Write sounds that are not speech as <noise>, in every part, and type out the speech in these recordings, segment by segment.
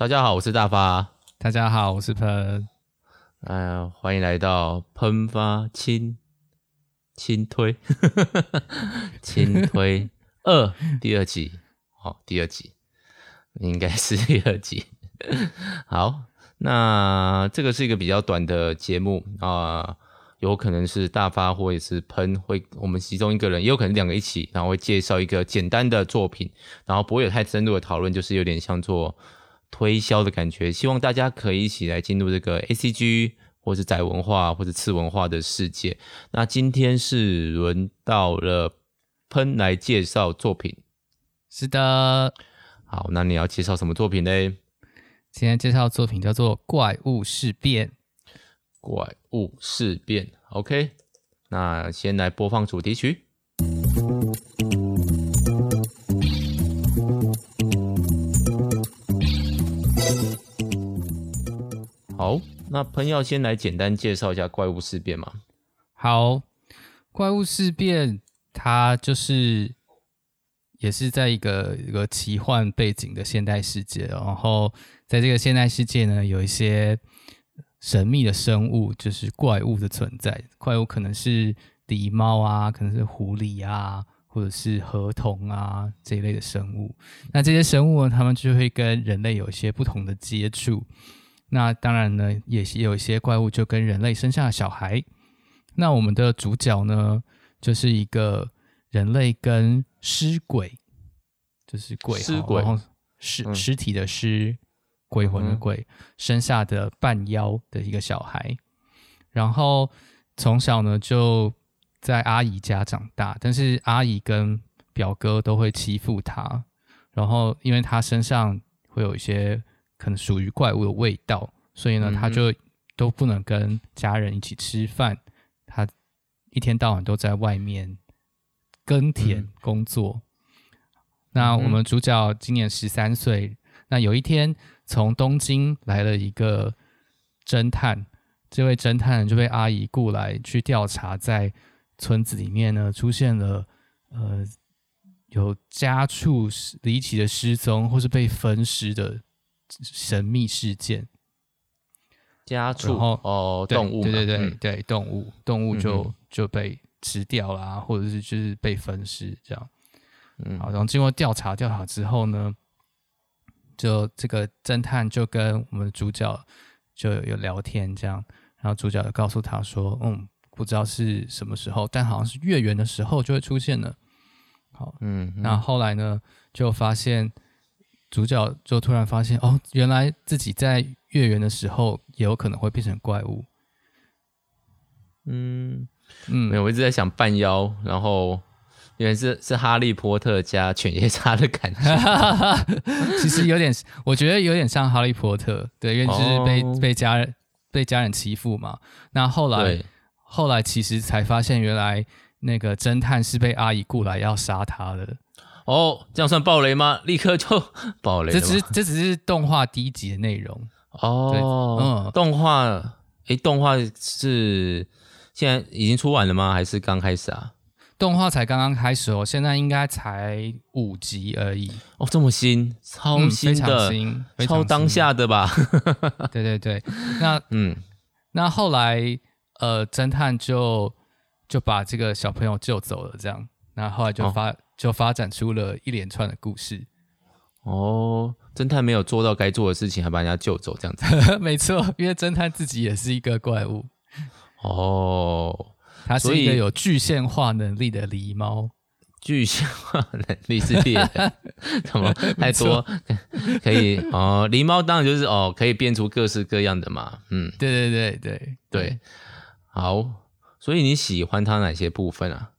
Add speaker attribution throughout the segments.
Speaker 1: 大家好，我是大发。
Speaker 2: 大家好，我是喷。
Speaker 1: 哎呀，欢迎来到喷发轻轻推 <laughs> 轻推二第二集。好、哦，第二集应该是第二集。好，那这个是一个比较短的节目啊。呃有可能是大发或者是喷，会我们其中一个人，也有可能两个一起，然后会介绍一个简单的作品，然后不会有太深入的讨论，就是有点像做推销的感觉。希望大家可以一起来进入这个 ACG 或是宅文化或者次文化的世界。那今天是轮到了喷来介绍作品，
Speaker 2: 是的。
Speaker 1: 好，那你要介绍什么作品呢？
Speaker 2: 今天介绍的作品叫做《怪物事变》。
Speaker 1: 怪物事变，OK，那先来播放主题曲。好，那喷要先来简单介绍一下怪物事变嘛？
Speaker 2: 好，怪物事变，它就是也是在一个一个奇幻背景的现代世界，然后在这个现代世界呢，有一些。神秘的生物就是怪物的存在，怪物可能是狸猫啊，可能是狐狸啊，或者是河童啊这一类的生物。那这些生物呢，他们就会跟人类有一些不同的接触。那当然呢，也有一些怪物就跟人类生下了小孩。那我们的主角呢，就是一个人类跟尸鬼，就是鬼，
Speaker 1: 尸鬼，
Speaker 2: 尸尸体的尸。鬼魂的鬼生下的半妖的一个小孩，然后从小呢就在阿姨家长大，但是阿姨跟表哥都会欺负他，然后因为他身上会有一些可能属于怪物的味道，所以呢他就都不能跟家人一起吃饭，他一天到晚都在外面耕田工作。那我们主角今年十三岁，那有一天。从东京来了一个侦探，这位侦探就被阿姨雇来去调查，在村子里面呢出现了呃有家畜离奇的失踪或是被分尸的神秘事件。
Speaker 1: 家畜哦，动物，
Speaker 2: 对对对对，对动物，动物就、嗯、就被吃掉了、啊，或者是就是被分尸这样。嗯，好，然后经过调查调查之后呢。就这个侦探就跟我们的主角就有聊天，这样，然后主角就告诉他说：“嗯，不知道是什么时候，但好像是月圆的时候就会出现了。”好，嗯，那后来呢，就发现主角就突然发现，哦，原来自己在月圆的时候也有可能会变成怪物。
Speaker 1: 嗯嗯，没有，我一直在想半妖，然后。原来是是哈利波特加犬夜叉的感觉，<laughs>
Speaker 2: 其实有点，我觉得有点像哈利波特，对，因为就是被、哦、被家人被家人欺负嘛。那后来后来其实才发现，原来那个侦探是被阿姨雇来要杀他的。
Speaker 1: 哦，这样算暴雷吗？立刻就 <laughs> 暴雷了。
Speaker 2: 这只是这只是动画第一集的内容
Speaker 1: 哦。嗯，动画诶，动画是现在已经出完了吗？还是刚开始啊？
Speaker 2: 动画才刚刚开始哦，现在应该才五集而已
Speaker 1: 哦，这么新，超新的，超当下的吧？<laughs>
Speaker 2: 对对对，那 <laughs> 嗯，那后来呃，侦探就就把这个小朋友救走了，这样，那后来就发、哦、就发展出了一连串的故事。
Speaker 1: 哦，侦探没有做到该做的事情，还把人家救走，这样子？<laughs>
Speaker 2: 没错，因为侦探自己也是一个怪物。
Speaker 1: 哦。
Speaker 2: 他是一个有具现化能力的狸猫，
Speaker 1: 具现化能力是猎人，<laughs> 怎么太多可以哦？狸猫当然就是哦，可以变出各式各样的嘛。嗯，
Speaker 2: 对对对对
Speaker 1: 对，好。所以你喜欢它哪些部分啊？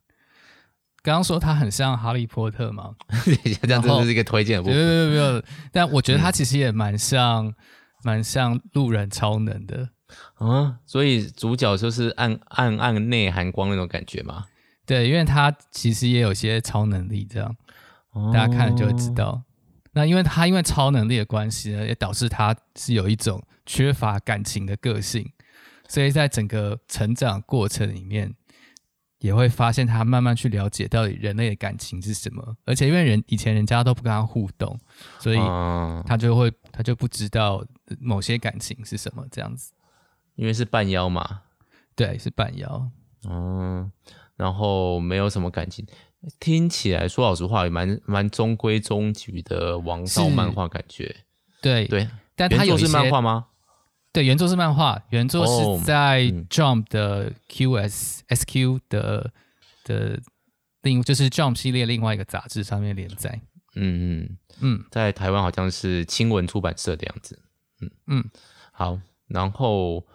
Speaker 2: 刚刚说他很像哈利波特吗？<laughs>
Speaker 1: 这样真的是一个推荐的部分。
Speaker 2: 没有没有但我觉得他其实也蛮像，蛮、嗯、像路人超能的。
Speaker 1: 嗯，所以主角就是暗暗暗内含光那种感觉嘛？
Speaker 2: 对，因为他其实也有些超能力，这样、哦、大家看了就会知道。那因为他因为超能力的关系呢，也导致他是有一种缺乏感情的个性，所以在整个成长过程里面，也会发现他慢慢去了解到底人类的感情是什么。而且因为人以前人家都不跟他互动，所以他就会他就不知道某些感情是什么这样子。
Speaker 1: 因为是半妖嘛，
Speaker 2: 对，是半妖。
Speaker 1: 嗯，然后没有什么感情，听起来说老实话也蛮蛮中规中矩的王道漫画感觉。
Speaker 2: 对
Speaker 1: 对，
Speaker 2: 但它有
Speaker 1: 是漫画吗？
Speaker 2: 对，原作是漫画，原作是在 Jump 的 QS、SQ 的的另就是 Jump 系列另外一个杂志上面连载。
Speaker 1: 嗯嗯嗯，在台湾好像是青文出版社的样子。嗯嗯，好，然后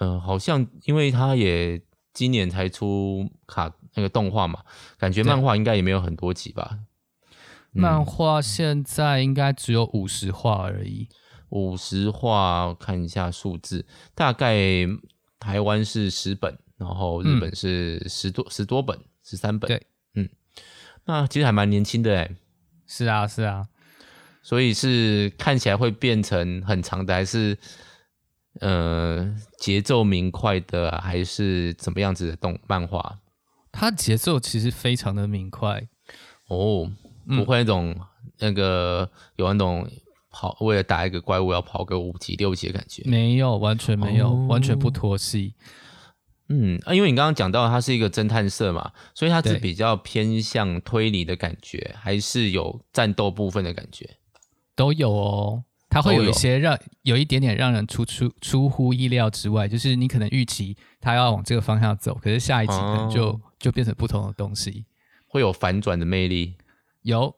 Speaker 1: 呃，好像因为他也今年才出卡那个动画嘛，感觉漫画应该也没有很多集吧？
Speaker 2: 嗯、漫画现在应该只有五十话而已。
Speaker 1: 五十话，看一下数字，大概台湾是十本，然后日本是十多、嗯、十多本，十三本。对，嗯，那其实还蛮年轻的哎。
Speaker 2: 是啊，是啊，
Speaker 1: 所以是看起来会变成很长的，还是呃节奏明快的，还是怎么样子的动漫画？
Speaker 2: 它节奏其实非常的明快
Speaker 1: 哦，不会那种、嗯、那个有那种。跑，为了打一个怪物要跑个五级六级的感觉，
Speaker 2: 没有，完全没有，哦、完全不拖戏。
Speaker 1: 嗯，啊，因为你刚刚讲到它是一个侦探社嘛，所以它是比较偏向推理的感觉，还是有战斗部分的感觉？
Speaker 2: 都有哦，它会有一些让有，有一点点让人出出出乎意料之外，就是你可能预期它要往这个方向走，可是下一集可能就、哦、就变成不同的东西，
Speaker 1: 会有反转的魅力，
Speaker 2: 有。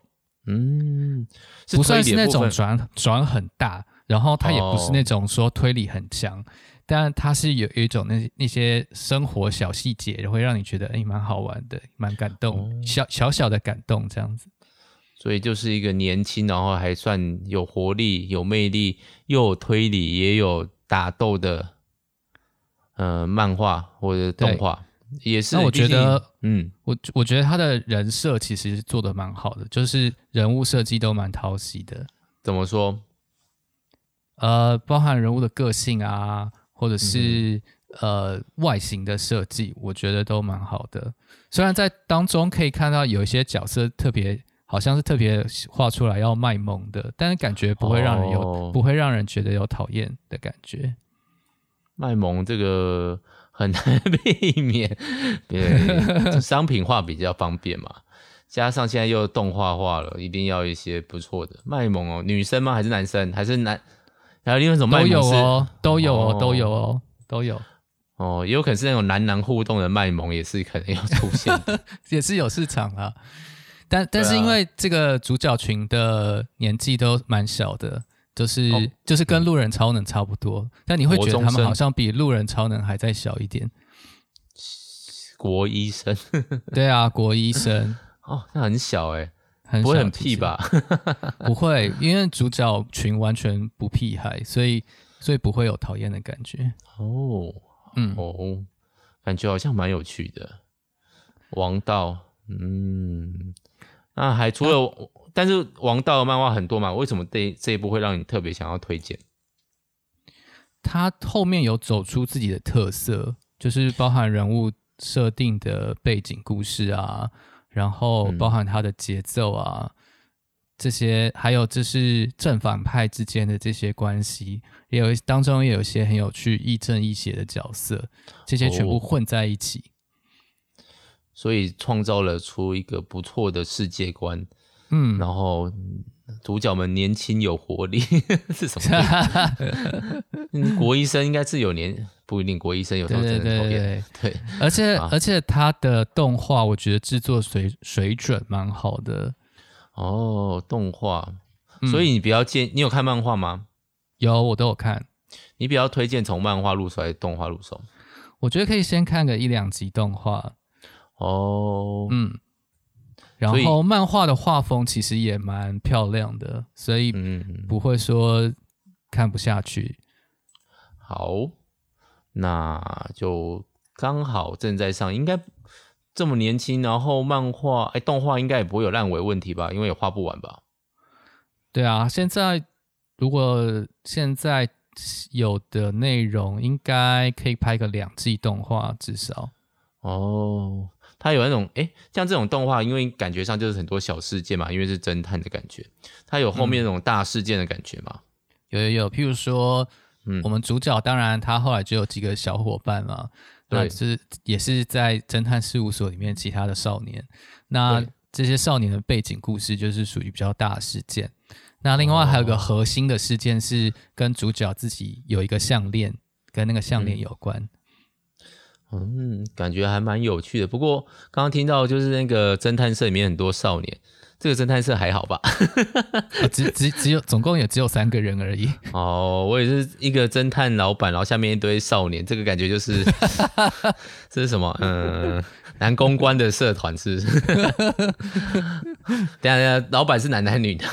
Speaker 1: 嗯，
Speaker 2: 不算是那种转转很大，然后它也不是那种说推理很强，哦、但它是有一种那那些生活小细节会让你觉得哎蛮好玩的，蛮感动，哦、小小小的感动这样子。
Speaker 1: 所以就是一个年轻，然后还算有活力、有魅力，又有推理，也有打斗的，呃，漫画或者动画。也是，
Speaker 2: 那我觉得，嗯，我我觉得他的人设其实做的蛮好的，就是人物设计都蛮讨喜的。
Speaker 1: 怎么说？
Speaker 2: 呃，包含人物的个性啊，或者是、嗯、呃外形的设计，我觉得都蛮好的。虽然在当中可以看到有一些角色特别，好像是特别画出来要卖萌的，但是感觉不会让人有，哦、不会让人觉得有讨厌的感觉。
Speaker 1: 卖萌这个。很难 <laughs> 避免，对，商品化比较方便嘛。加上现在又动画化了，一定要一些不错的卖萌哦。女生吗？还是男生？还是男？还有另外一种卖萌是？
Speaker 2: 都有哦，都有哦，都有哦，都有。
Speaker 1: 哦，也有可能是那种男男互动的卖萌，也是可能要出现的，<laughs>
Speaker 2: 也是有市场啊。但但是因为这个主角群的年纪都蛮小的。就是、哦、就是跟路人超能差不多，嗯、但你会觉得他们好像比路人超能还再小一点。
Speaker 1: 国医生，<laughs>
Speaker 2: 对啊，国医生
Speaker 1: 哦，那很小哎，不会很屁吧？
Speaker 2: 不会，因为主角群完全不屁孩，所以所以不会有讨厌的感觉。
Speaker 1: 哦，嗯哦，感觉好像蛮有趣的。王道，嗯，那还除了。啊但是王道的漫画很多嘛，为什么这这一部会让你特别想要推荐？
Speaker 2: 他后面有走出自己的特色，就是包含人物设定的背景故事啊，然后包含他的节奏啊，嗯、这些还有就是正反派之间的这些关系，也有当中也有一些很有趣亦正亦邪的角色，这些全部混在一起，
Speaker 1: 哦、所以创造了出一个不错的世界观。
Speaker 2: 嗯，
Speaker 1: 然后主角们年轻有活力 <laughs> 是什么？<laughs> 国医生应该是有年，不一定国医生有时候真的讨厌。对，
Speaker 2: 而且、啊、而且他的动画我觉得制作水水准蛮好的。
Speaker 1: 哦，动画，所以你比较建，你有看漫画吗？
Speaker 2: 有，我都有看。
Speaker 1: 你比较推荐从漫画入手还是动画入手？
Speaker 2: 我觉得可以先看个一两集动画。
Speaker 1: 哦，
Speaker 2: 嗯。然后漫画的画风其实也蛮漂亮的，所以不会说看不下去。
Speaker 1: 好，那就刚好正在上，应该这么年轻，然后漫画哎，动画应该也不会有烂尾问题吧？因为也画不完吧？
Speaker 2: 对啊，现在如果现在有的内容，应该可以拍个两季动画至少。
Speaker 1: 哦。它有那种哎，像这种动画，因为感觉上就是很多小事件嘛，因为是侦探的感觉，它有后面那种大事件的感觉嘛。
Speaker 2: 有有有，譬如说，嗯，我们主角当然他后来就有几个小伙伴嘛，对。是也是在侦探事务所里面其他的少年，那这些少年的背景故事就是属于比较大的事件。那另外还有个核心的事件是跟主角自己有一个项链，跟那个项链有关。
Speaker 1: 嗯，感觉还蛮有趣的。不过刚刚听到就是那个侦探社里面很多少年，这个侦探社还好吧？<laughs>
Speaker 2: 哦、只只只有总共也只有三个人而已。<laughs>
Speaker 1: 哦，我也是一个侦探老板，然后下面一堆少年，这个感觉就是 <laughs> 这是什么？嗯，男公关的社团是不是？等下等下，老板是男的还是女的？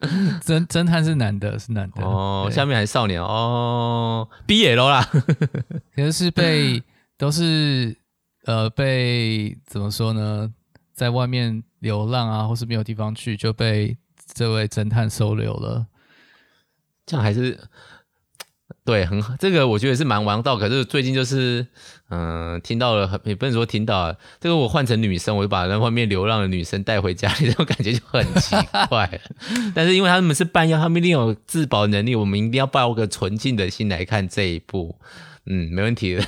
Speaker 1: <laughs>
Speaker 2: 侦侦探是男的，是男的
Speaker 1: 哦。下面还是少年哦，BL 啦，<laughs>
Speaker 2: 可是是被都是呃被怎么说呢？在外面流浪啊，或是没有地方去，就被这位侦探收留了。
Speaker 1: 这样还是。对，很好，这个我觉得是蛮王道。可是最近就是，嗯、呃，听到了很，也不能说听到了。这个我换成女生，我就把那外面流浪的女生带回家里，<laughs> 这种感觉就很奇怪。但是因为他们是半妖，他们一定有自保能力，我们一定要抱个纯净的心来看这一部。嗯，没问题的。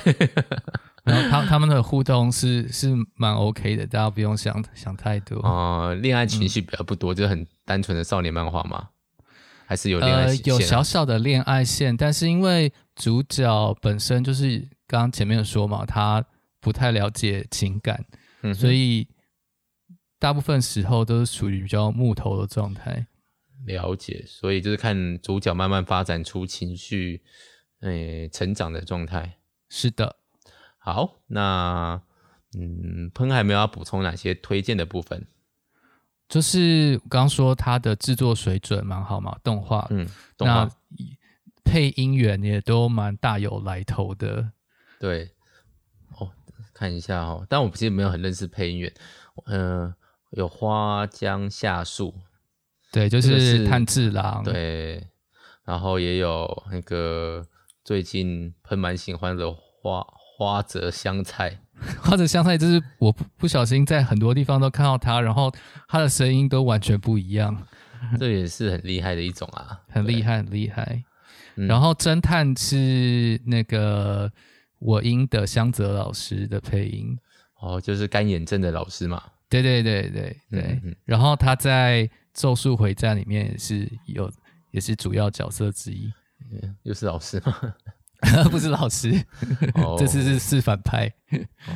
Speaker 1: <laughs>
Speaker 2: 然后他他们的互动是是蛮 OK 的，大家不用想想太多。
Speaker 1: 哦、呃，恋爱情绪比较不多，嗯、就是很单纯的少年漫画嘛。还是有恋爱线、啊、呃，有小小的恋爱线，但是因为主角本身就是刚刚前面说嘛，他不太了解情感，嗯、所以大部分时候都是属于比较木头的状态。了解，所以就是看主角慢慢发展出情绪，诶、欸，成长的状态。
Speaker 2: 是的，
Speaker 1: 好，那嗯，喷还没有要补充哪些推荐的部分？
Speaker 2: 就是刚刚说它的制作水准蛮好嘛，动画，
Speaker 1: 嗯，动画。
Speaker 2: 那配音员也都蛮大有来头的。
Speaker 1: 对，哦，看一下哦，但我其实没有很认识配音员，嗯、呃，有花江夏树，
Speaker 2: 对，就是炭治郎，
Speaker 1: 对，然后也有那个最近喷蛮喜欢的花花泽香菜。<laughs>
Speaker 2: 花泽香菜就是我不小心在很多地方都看到他，然后他的声音都完全不一样，
Speaker 1: 这也是很厉害的一种啊，
Speaker 2: 很厉害，很厉害。然后侦探是那个我英的香泽老师的配音，
Speaker 1: 哦，就是干眼症的老师嘛。
Speaker 2: 对对对对对。嗯嗯，然后他在《咒术回战》里面也是有，也是主要角色之一。
Speaker 1: 又是老师吗？<laughs>
Speaker 2: 不是老师，这次是是反派。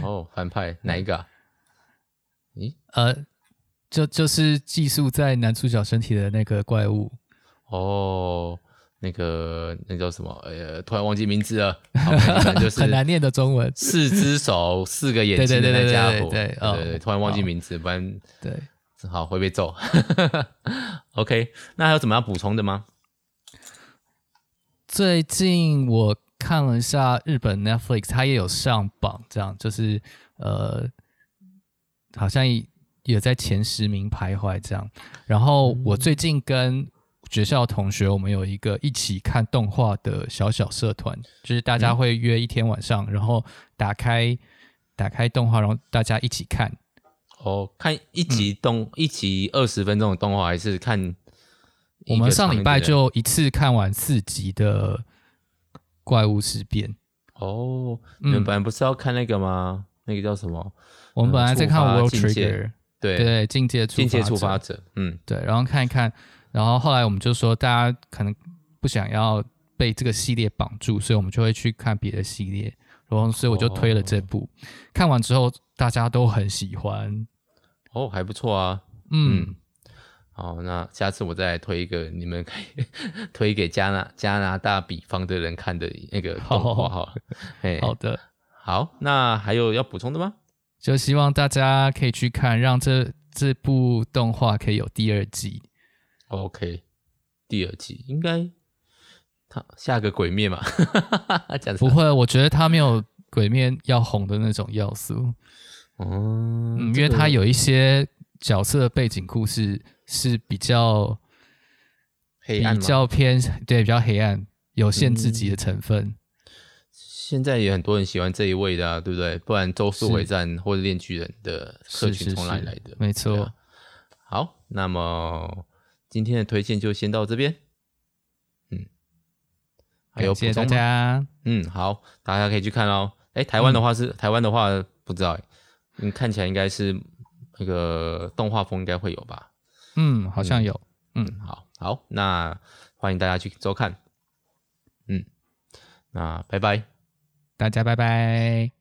Speaker 1: 哦，反派哪一个啊？咦，
Speaker 2: 呃，就就是寄宿在男主角身体的那个怪物。
Speaker 1: 哦，那个那叫什么？呃，突然忘记名字了。就是
Speaker 2: 很难念的中文。
Speaker 1: 四只手、四个眼睛的那家伙。
Speaker 2: 对对
Speaker 1: 对，突然忘记名字，不然
Speaker 2: 对，
Speaker 1: 正好会被揍。<laughs> OK，那还有怎么要补充的吗？
Speaker 2: 最近我。看了一下日本 Netflix，它也有上榜，这样就是呃，好像也在前十名徘徊这样。然后我最近跟学校同学，我们有一个一起看动画的小小社团，就是大家会约一天晚上，然后打开打开动画，然后大家一起看。
Speaker 1: 哦，看一集动、嗯、一集二十分钟的动画，还是看？
Speaker 2: 我们上礼拜就一次看完四集的。怪物事变。
Speaker 1: 哦，你们本来不是要看那个吗？嗯、那个叫什么？
Speaker 2: 我们本来在看 World Trigger，
Speaker 1: 对。
Speaker 2: 对，境界
Speaker 1: 境界触发者，嗯，
Speaker 2: 对，然后看一看，然后后来我们就说，大家可能不想要被这个系列绑住，所以我们就会去看别的系列，然后所以我就推了这部，哦、看完之后大家都很喜欢，
Speaker 1: 哦，还不错啊，
Speaker 2: 嗯。
Speaker 1: 嗯好，那下次我再来推一个，你们可以 <laughs> 推给加拿加拿大比方的人看的那个动画，好了。
Speaker 2: 好的，
Speaker 1: 好，那还有要补充的吗？
Speaker 2: 就希望大家可以去看，让这这部动画可以有第二季。
Speaker 1: OK，第二季应该他下个鬼灭嘛？<laughs>
Speaker 2: 不会，我觉得他没有鬼灭要红的那种要素。
Speaker 1: 嗯，
Speaker 2: 嗯，因为他有一些角色的背景故事。是比较
Speaker 1: 黑暗，
Speaker 2: 比较偏对，比较黑暗，有限制级的成分。
Speaker 1: 现在也很多人喜欢这一位的啊，对不对？不然《咒术回战》或者《链锯人》的客群从哪里来的？
Speaker 2: 没错、
Speaker 1: 啊。好，那么今天的推荐就先到这边。嗯，还有补充吗？谢谢大家。嗯，好，大家可以去看哦。哎，台湾的话是、嗯、台湾的话不知道，嗯看起来应该是那个动画风应该会有吧？
Speaker 2: 嗯好像有
Speaker 1: 嗯。好好那欢迎大家去收看。嗯那拜拜。
Speaker 2: 大家拜拜。